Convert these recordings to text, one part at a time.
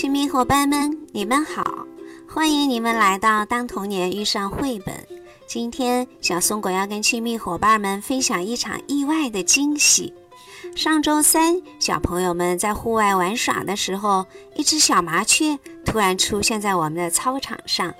亲密伙伴们，你们好！欢迎你们来到《当童年遇上绘本》。今天，小松果要跟亲密伙伴们分享一场意外的惊喜。上周三，小朋友们在户外玩耍的时候，一只小麻雀突然出现在我们的操场上，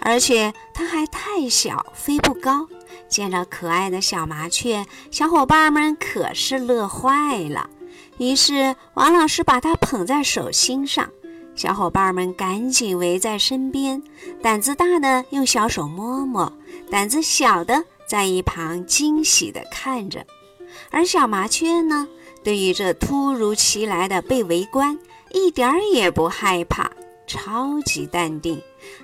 而且它还太小，飞不高。见到可爱的小麻雀，小伙伴们可是乐坏了。于是，王老师把它捧在手心上。小伙伴们赶紧围在身边，胆子大的用小手摸摸，胆子小的在一旁惊喜地看着。而小麻雀呢，对于这突如其来的被围观，一点儿也不害怕，超级淡定，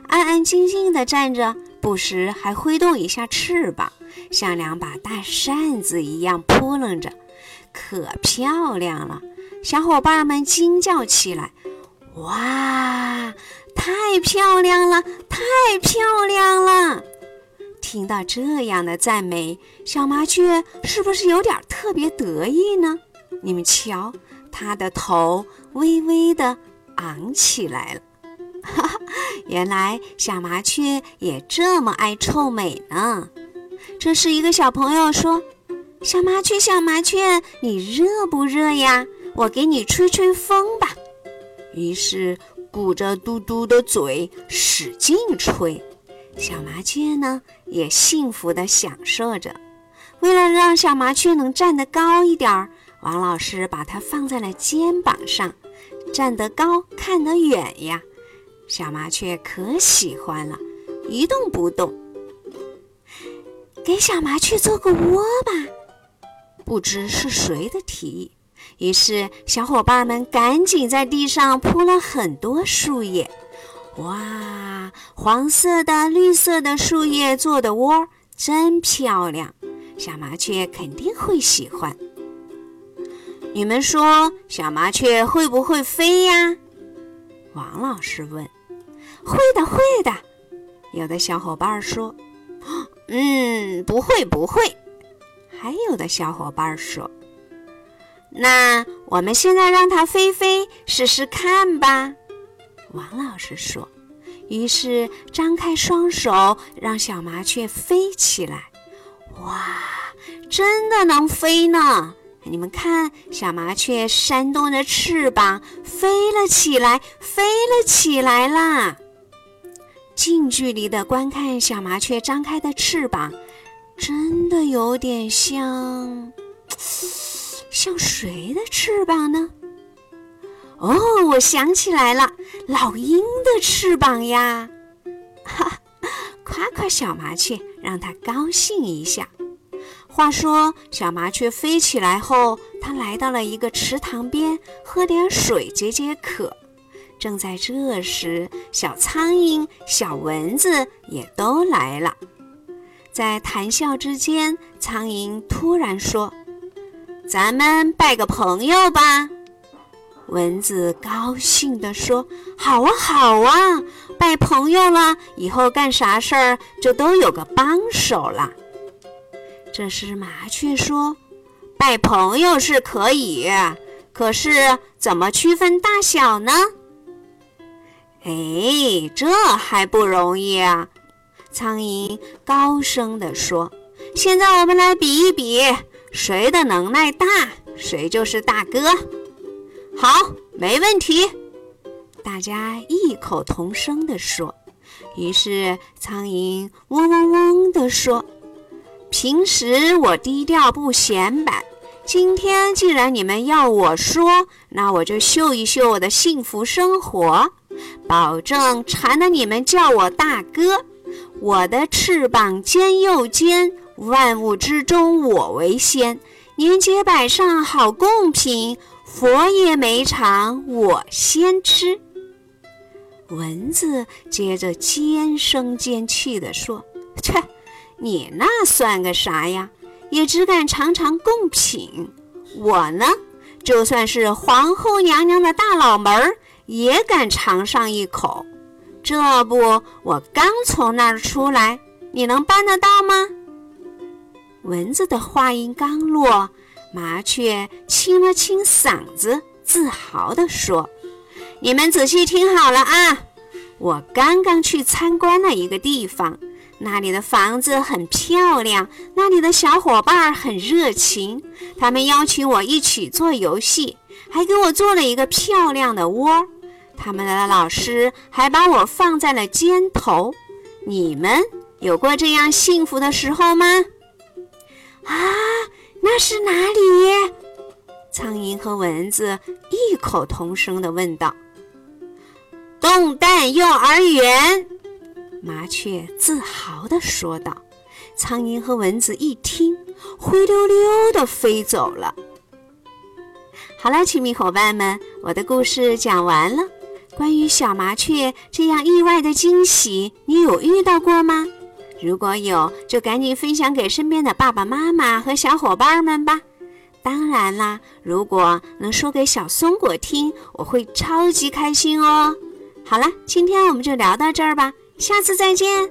安安静静地站着，不时还挥动一下翅膀，像两把大扇子一样扑棱着，可漂亮了。小伙伴们惊叫起来。哇，太漂亮了，太漂亮了！听到这样的赞美，小麻雀是不是有点特别得意呢？你们瞧，它的头微微的昂起来了。哈哈，原来小麻雀也这么爱臭美呢。这是一个小朋友说：“小麻雀，小麻雀，你热不热呀？我给你吹吹风吧。”于是鼓着嘟嘟的嘴使劲吹，小麻雀呢也幸福地享受着。为了让小麻雀能站得高一点儿，王老师把它放在了肩膀上，站得高看得远呀。小麻雀可喜欢了，一动不动。给小麻雀做个窝吧，不知是谁的提议。于是，小伙伴们赶紧在地上铺了很多树叶。哇，黄色的、绿色的树叶做的窝真漂亮，小麻雀肯定会喜欢。你们说，小麻雀会不会飞呀？王老师问。会的，会的。有的小伙伴说：“嗯，不会，不会。”还有的小伙伴说。那我们现在让它飞飞试试看吧，王老师说。于是张开双手，让小麻雀飞起来。哇，真的能飞呢！你们看，小麻雀扇动着翅膀飞了起来，飞了起来啦！近距离的观看小麻雀张开的翅膀，真的有点像。像谁的翅膀呢？哦，我想起来了，老鹰的翅膀呀！哈，夸夸小麻雀，让它高兴一下。话说，小麻雀飞起来后，它来到了一个池塘边，喝点水解解渴。正在这时，小苍蝇、小蚊子也都来了。在谈笑之间，苍蝇突然说。咱们拜个朋友吧，蚊子高兴地说：“好啊，好啊，拜朋友了，以后干啥事儿就都有个帮手了。”这时麻雀说：“拜朋友是可以，可是怎么区分大小呢？”哎，这还不容易啊！苍蝇高声地说：“现在我们来比一比。”谁的能耐大，谁就是大哥。好，没问题。大家异口同声地说。于是苍蝇嗡嗡嗡地说：“平时我低调不显摆，今天既然你们要我说，那我就秀一秀我的幸福生活，保证馋得你们叫我大哥。我的翅膀尖又尖。”万物之中，我为先。年节摆上好贡品，佛爷没尝，我先吃。蚊子接着尖声尖气地说：“切，你那算个啥呀？也只敢尝尝贡品。我呢，就算是皇后娘娘的大脑门儿，也敢尝上一口。这不，我刚从那儿出来，你能办得到吗？”蚊子的话音刚落，麻雀清了清嗓子，自豪地说：“你们仔细听好了啊！我刚刚去参观了一个地方，那里的房子很漂亮，那里的小伙伴很热情，他们邀请我一起做游戏，还给我做了一个漂亮的窝。他们的老师还把我放在了肩头。你们有过这样幸福的时候吗？啊，那是哪里？苍蝇和蚊子异口同声地问道。动蛋幼儿园，麻雀自豪地说道。苍蝇和蚊子一听，灰溜溜地飞走了。好了，亲密伙伴们，我的故事讲完了。关于小麻雀这样意外的惊喜，你有遇到过吗？如果有，就赶紧分享给身边的爸爸妈妈和小伙伴们吧。当然啦，如果能说给小松果听，我会超级开心哦。好了，今天我们就聊到这儿吧，下次再见。